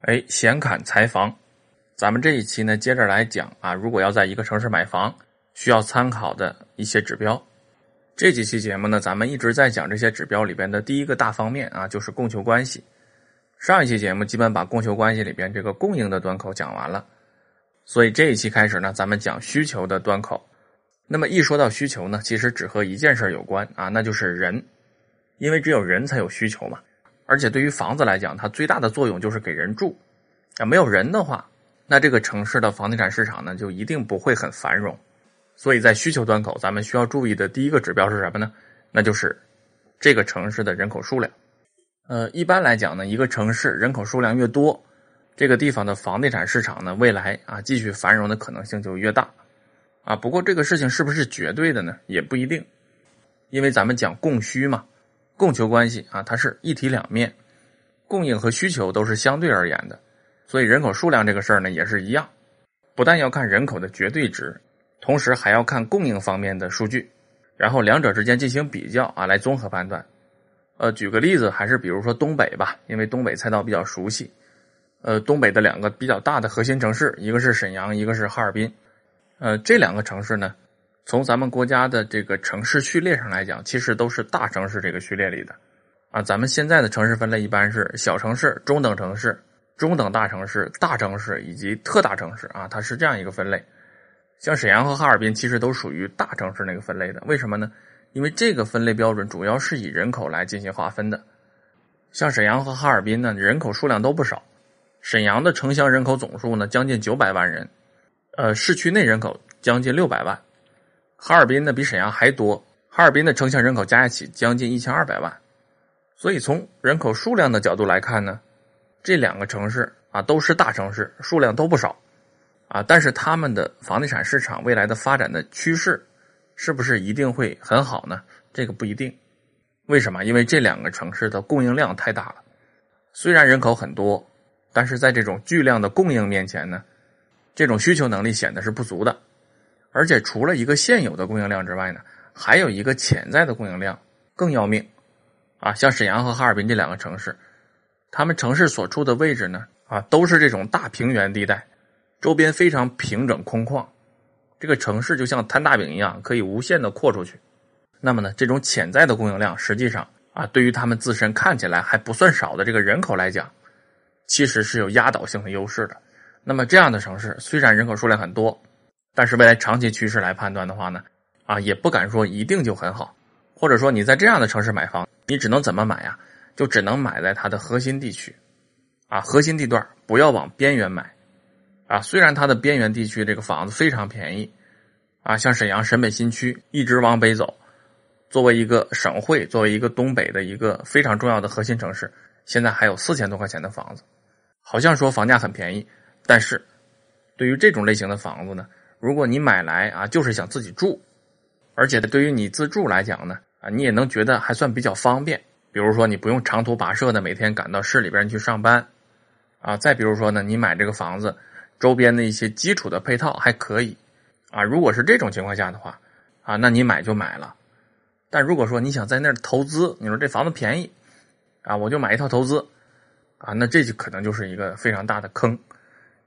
哎，闲侃财房，咱们这一期呢，接着来讲啊，如果要在一个城市买房，需要参考的一些指标。这几期节目呢，咱们一直在讲这些指标里边的第一个大方面啊，就是供求关系。上一期节目基本把供求关系里边这个供应的端口讲完了，所以这一期开始呢，咱们讲需求的端口。那么一说到需求呢，其实只和一件事有关啊，那就是人，因为只有人才有需求嘛。而且对于房子来讲，它最大的作用就是给人住，啊，没有人的话，那这个城市的房地产市场呢，就一定不会很繁荣。所以在需求端口，咱们需要注意的第一个指标是什么呢？那就是这个城市的人口数量。呃，一般来讲呢，一个城市人口数量越多，这个地方的房地产市场呢，未来啊继续繁荣的可能性就越大。啊，不过这个事情是不是绝对的呢？也不一定，因为咱们讲供需嘛。供求关系啊，它是一体两面，供应和需求都是相对而言的，所以人口数量这个事儿呢也是一样，不但要看人口的绝对值，同时还要看供应方面的数据，然后两者之间进行比较啊，来综合判断。呃，举个例子，还是比如说东北吧，因为东北赛道比较熟悉。呃，东北的两个比较大的核心城市，一个是沈阳，一个是哈尔滨。呃，这两个城市呢。从咱们国家的这个城市序列上来讲，其实都是大城市这个序列里的，啊，咱们现在的城市分类一般是小城市、中等城市、中等大城市、大城市以及特大城市啊，它是这样一个分类。像沈阳和哈尔滨其实都属于大城市那个分类的，为什么呢？因为这个分类标准主要是以人口来进行划分的。像沈阳和哈尔滨呢，人口数量都不少，沈阳的城乡人口总数呢将近九百万人，呃，市区内人口将近六百万。哈尔滨呢比沈阳还多，哈尔滨的城乡人口加一起将近一千二百万，所以从人口数量的角度来看呢，这两个城市啊都是大城市，数量都不少，啊，但是他们的房地产市场未来的发展的趋势，是不是一定会很好呢？这个不一定，为什么？因为这两个城市的供应量太大了，虽然人口很多，但是在这种巨量的供应面前呢，这种需求能力显得是不足的。而且除了一个现有的供应量之外呢，还有一个潜在的供应量更要命，啊，像沈阳和哈尔滨这两个城市，他们城市所处的位置呢，啊，都是这种大平原地带，周边非常平整空旷，这个城市就像摊大饼一样，可以无限的扩出去。那么呢，这种潜在的供应量，实际上啊，对于他们自身看起来还不算少的这个人口来讲，其实是有压倒性的优势的。那么这样的城市，虽然人口数量很多。但是未来长期趋势来判断的话呢，啊，也不敢说一定就很好，或者说你在这样的城市买房，你只能怎么买呀？就只能买在它的核心地区，啊，核心地段不要往边缘买，啊，虽然它的边缘地区这个房子非常便宜，啊，像沈阳沈北新区一直往北走，作为一个省会，作为一个东北的一个非常重要的核心城市，现在还有四千多块钱的房子，好像说房价很便宜，但是对于这种类型的房子呢？如果你买来啊，就是想自己住，而且对于你自住来讲呢，啊，你也能觉得还算比较方便。比如说，你不用长途跋涉的每天赶到市里边去上班，啊，再比如说呢，你买这个房子周边的一些基础的配套还可以，啊，如果是这种情况下的话，啊，那你买就买了。但如果说你想在那儿投资，你说这房子便宜，啊，我就买一套投资，啊，那这就可能就是一个非常大的坑。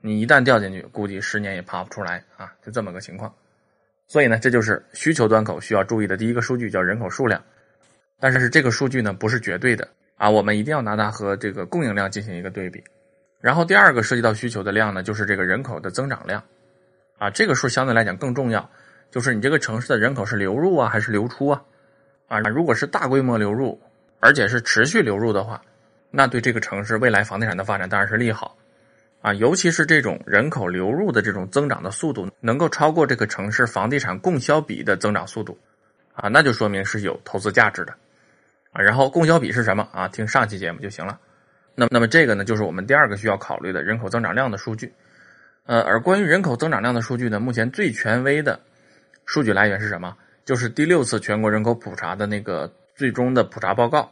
你一旦掉进去，估计十年也爬不出来啊！就这么个情况。所以呢，这就是需求端口需要注意的第一个数据，叫人口数量。但是这个数据呢，不是绝对的啊，我们一定要拿它和这个供应量进行一个对比。然后第二个涉及到需求的量呢，就是这个人口的增长量啊，这个数相对来讲更重要，就是你这个城市的人口是流入啊，还是流出啊？啊，如果是大规模流入，而且是持续流入的话，那对这个城市未来房地产的发展当然是利好。啊，尤其是这种人口流入的这种增长的速度，能够超过这个城市房地产供销比的增长速度，啊，那就说明是有投资价值的，啊，然后供销比是什么啊？听上期节目就行了。那那么这个呢，就是我们第二个需要考虑的人口增长量的数据。呃，而关于人口增长量的数据呢，目前最权威的数据来源是什么？就是第六次全国人口普查的那个最终的普查报告，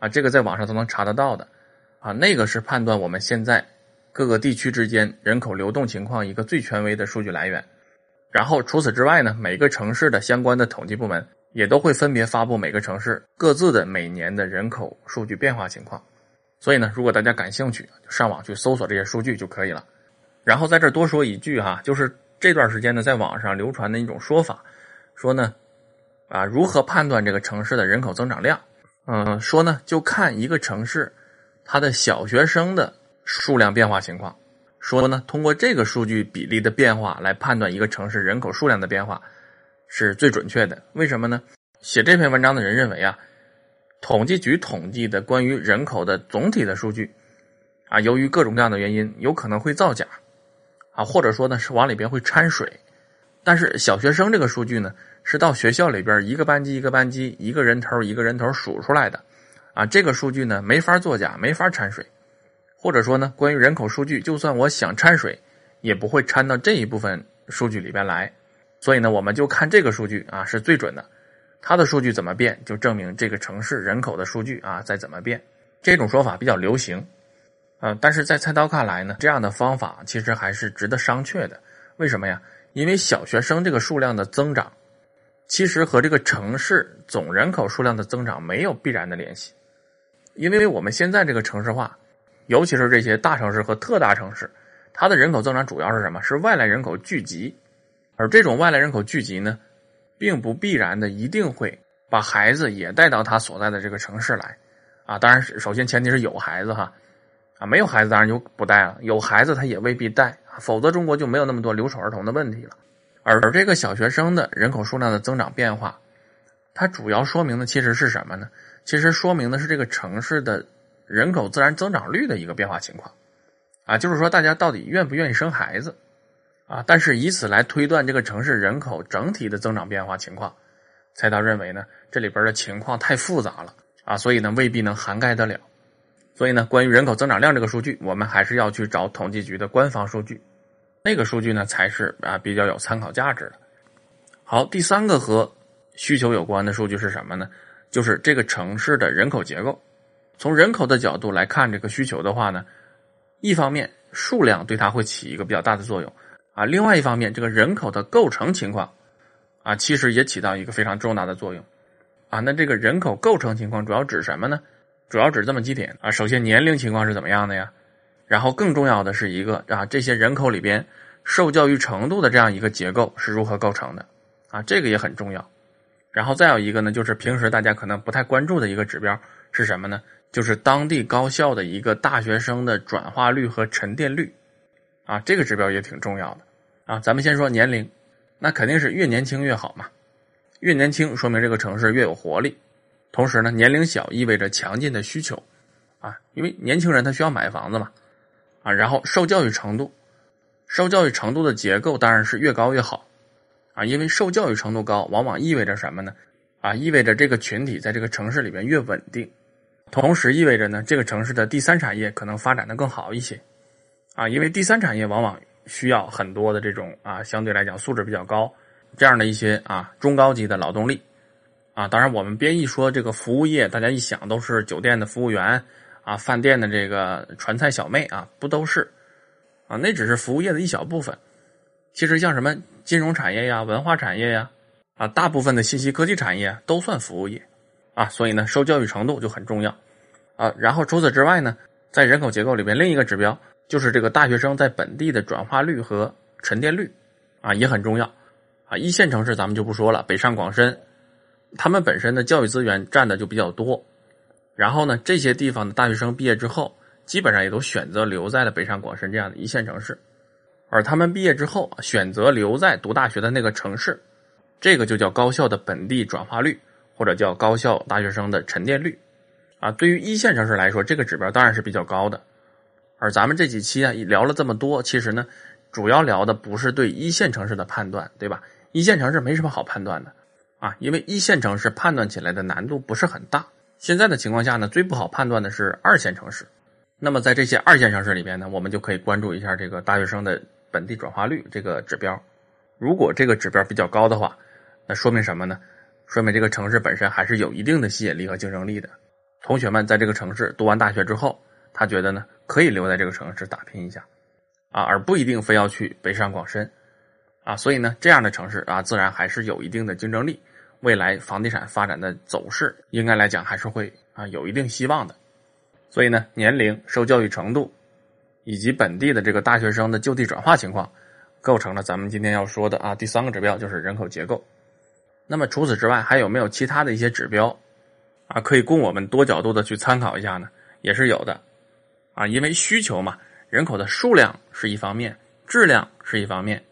啊，这个在网上都能查得到的，啊，那个是判断我们现在。各个地区之间人口流动情况一个最权威的数据来源，然后除此之外呢，每个城市的相关的统计部门也都会分别发布每个城市各自的每年的人口数据变化情况，所以呢，如果大家感兴趣，上网去搜索这些数据就可以了。然后在这多说一句哈，就是这段时间呢，在网上流传的一种说法，说呢，啊，如何判断这个城市的人口增长量？嗯，说呢，就看一个城市它的小学生的数量变化情况。说呢，通过这个数据比例的变化来判断一个城市人口数量的变化是最准确的。为什么呢？写这篇文章的人认为啊。统计局统计的关于人口的总体的数据，啊，由于各种各样的原因，有可能会造假，啊，或者说呢是往里边会掺水。但是小学生这个数据呢，是到学校里边一个班级一个班级一个人头一个人头数出来的，啊，这个数据呢没法作假，没法掺水。或者说呢，关于人口数据，就算我想掺水，也不会掺到这一部分数据里边来。所以呢，我们就看这个数据啊，是最准的。它的数据怎么变，就证明这个城市人口的数据啊在怎么变。这种说法比较流行，呃，但是在菜刀看来呢，这样的方法其实还是值得商榷的。为什么呀？因为小学生这个数量的增长，其实和这个城市总人口数量的增长没有必然的联系。因为我们现在这个城市化，尤其是这些大城市和特大城市，它的人口增长主要是什么？是外来人口聚集，而这种外来人口聚集呢？并不必然的一定会把孩子也带到他所在的这个城市来，啊，当然首先前提是有孩子哈，啊，没有孩子当然就不带了，有孩子他也未必带，否则中国就没有那么多留守儿童的问题了。而这个小学生的人口数量的增长变化，它主要说明的其实是什么呢？其实说明的是这个城市的人口自然增长率的一个变化情况，啊，就是说大家到底愿不愿意生孩子。啊，但是以此来推断这个城市人口整体的增长变化情况，蔡导认为呢，这里边的情况太复杂了啊，所以呢未必能涵盖得了。所以呢，关于人口增长量这个数据，我们还是要去找统计局的官方数据，那个数据呢才是啊比较有参考价值的。好，第三个和需求有关的数据是什么呢？就是这个城市的人口结构。从人口的角度来看这个需求的话呢，一方面数量对它会起一个比较大的作用。啊，另外一方面，这个人口的构成情况，啊，其实也起到一个非常重大的作用，啊，那这个人口构成情况主要指什么呢？主要指这么几点啊，首先年龄情况是怎么样的呀？然后更重要的是一个啊，这些人口里边受教育程度的这样一个结构是如何构成的？啊，这个也很重要。然后再有一个呢，就是平时大家可能不太关注的一个指标是什么呢？就是当地高校的一个大学生的转化率和沉淀率，啊，这个指标也挺重要的。啊，咱们先说年龄，那肯定是越年轻越好嘛。越年轻说明这个城市越有活力，同时呢，年龄小意味着强劲的需求，啊，因为年轻人他需要买房子嘛，啊，然后受教育程度，受教育程度的结构当然是越高越好，啊，因为受教育程度高，往往意味着什么呢？啊，意味着这个群体在这个城市里边越稳定，同时意味着呢，这个城市的第三产业可能发展的更好一些，啊，因为第三产业往往。需要很多的这种啊，相对来讲素质比较高，这样的一些啊中高级的劳动力，啊，当然我们别一说这个服务业，大家一想都是酒店的服务员啊，饭店的这个传菜小妹啊，不都是啊？那只是服务业的一小部分。其实像什么金融产业呀、文化产业呀，啊，大部分的信息科技产业都算服务业啊。所以呢，受教育程度就很重要啊。然后除此之外呢，在人口结构里边，另一个指标。就是这个大学生在本地的转化率和沉淀率，啊也很重要，啊一线城市咱们就不说了，北上广深，他们本身的教育资源占的就比较多，然后呢这些地方的大学生毕业之后，基本上也都选择留在了北上广深这样的一线城市，而他们毕业之后选择留在读大学的那个城市，这个就叫高校的本地转化率，或者叫高校大学生的沉淀率，啊对于一线城市来说，这个指标当然是比较高的。而咱们这几期啊，聊了这么多，其实呢，主要聊的不是对一线城市的判断，对吧？一线城市没什么好判断的啊，因为一线城市判断起来的难度不是很大。现在的情况下呢，最不好判断的是二线城市。那么在这些二线城市里边呢，我们就可以关注一下这个大学生的本地转化率这个指标。如果这个指标比较高的话，那说明什么呢？说明这个城市本身还是有一定的吸引力和竞争力的。同学们在这个城市读完大学之后。他觉得呢，可以留在这个城市打拼一下，啊，而不一定非要去北上广深，啊，所以呢，这样的城市啊，自然还是有一定的竞争力，未来房地产发展的走势，应该来讲还是会啊有一定希望的。所以呢，年龄、受教育程度以及本地的这个大学生的就地转化情况，构成了咱们今天要说的啊第三个指标，就是人口结构。那么除此之外，还有没有其他的一些指标啊，可以供我们多角度的去参考一下呢？也是有的啊，因为需求嘛，人口的数量是一方面，质量是一方面，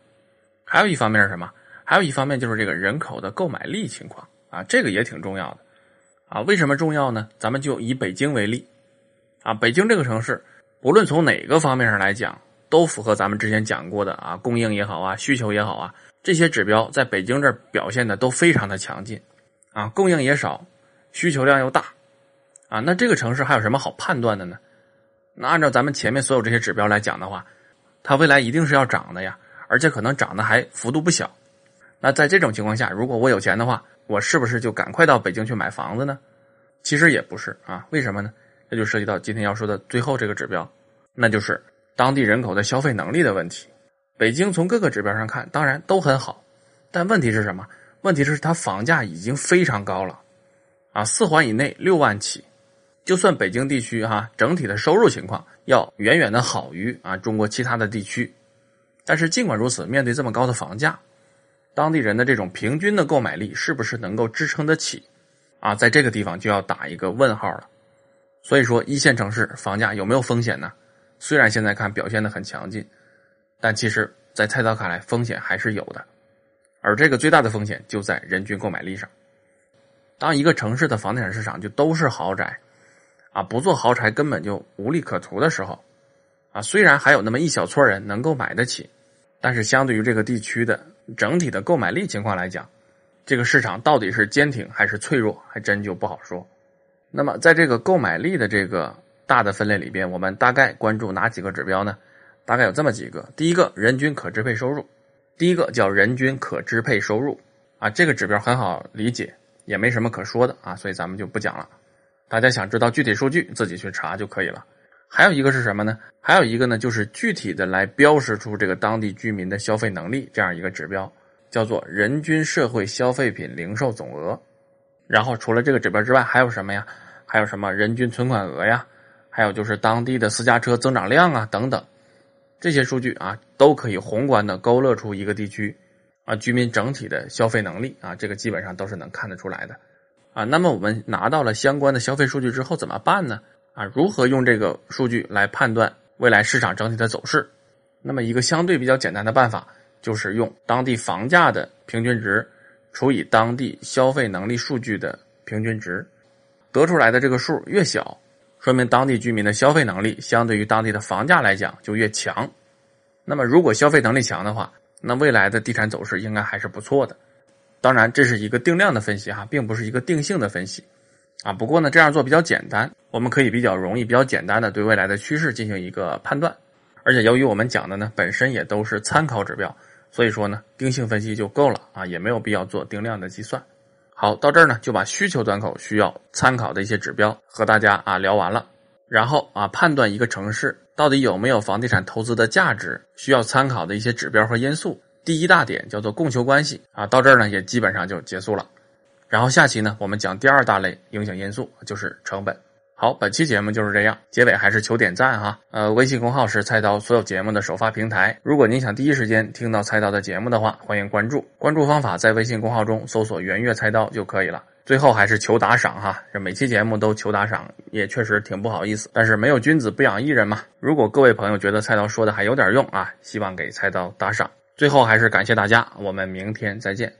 还有一方面是什么？还有一方面就是这个人口的购买力情况啊，这个也挺重要的啊。为什么重要呢？咱们就以北京为例。啊，北京这个城市，不论从哪个方面上来讲，都符合咱们之前讲过的啊，供应也好啊，需求也好啊，这些指标在北京这儿表现的都非常的强劲，啊，供应也少，需求量又大，啊，那这个城市还有什么好判断的呢？那按照咱们前面所有这些指标来讲的话，它未来一定是要涨的呀，而且可能涨的还幅度不小。那在这种情况下，如果我有钱的话，我是不是就赶快到北京去买房子呢？其实也不是啊，为什么呢？这就涉及到今天要说的最后这个指标，那就是当地人口的消费能力的问题。北京从各个指标上看，当然都很好，但问题是什么？问题是它房价已经非常高了，啊，四环以内六万起，就算北京地区哈整体的收入情况要远远的好于啊中国其他的地区，但是尽管如此，面对这么高的房价，当地人的这种平均的购买力是不是能够支撑得起？啊，在这个地方就要打一个问号了。所以说，一线城市房价有没有风险呢？虽然现在看表现的很强劲，但其实，在菜刀看来，风险还是有的。而这个最大的风险就在人均购买力上。当一个城市的房地产市场就都是豪宅，啊，不做豪宅根本就无利可图的时候，啊，虽然还有那么一小撮人能够买得起，但是相对于这个地区的整体的购买力情况来讲，这个市场到底是坚挺还是脆弱，还真就不好说。那么，在这个购买力的这个大的分类里边，我们大概关注哪几个指标呢？大概有这么几个。第一个，人均可支配收入。第一个叫人均可支配收入啊，这个指标很好理解，也没什么可说的啊，所以咱们就不讲了。大家想知道具体数据，自己去查就可以了。还有一个是什么呢？还有一个呢，就是具体的来标识出这个当地居民的消费能力这样一个指标，叫做人均社会消费品零售总额。然后除了这个指标之外，还有什么呀？还有什么人均存款额呀？还有就是当地的私家车增长量啊等等，这些数据啊都可以宏观的勾勒出一个地区啊居民整体的消费能力啊，这个基本上都是能看得出来的啊。那么我们拿到了相关的消费数据之后怎么办呢？啊，如何用这个数据来判断未来市场整体的走势？那么一个相对比较简单的办法就是用当地房价的平均值。除以当地消费能力数据的平均值，得出来的这个数越小，说明当地居民的消费能力相对于当地的房价来讲就越强。那么，如果消费能力强的话，那未来的地产走势应该还是不错的。当然，这是一个定量的分析哈，并不是一个定性的分析啊。不过呢，这样做比较简单，我们可以比较容易、比较简单的对未来的趋势进行一个判断。而且，由于我们讲的呢，本身也都是参考指标。所以说呢，定性分析就够了啊，也没有必要做定量的计算。好，到这儿呢，就把需求端口需要参考的一些指标和大家啊聊完了。然后啊，判断一个城市到底有没有房地产投资的价值，需要参考的一些指标和因素。第一大点叫做供求关系啊，到这儿呢也基本上就结束了。然后下期呢，我们讲第二大类影响因素，就是成本。好，本期节目就是这样。结尾还是求点赞哈。呃，微信公号是菜刀所有节目的首发平台。如果您想第一时间听到菜刀的节目的话，欢迎关注。关注方法在微信公号中搜索“圆月菜刀”就可以了。最后还是求打赏哈。这每期节目都求打赏，也确实挺不好意思。但是没有君子不养艺人嘛。如果各位朋友觉得菜刀说的还有点用啊，希望给菜刀打赏。最后还是感谢大家，我们明天再见。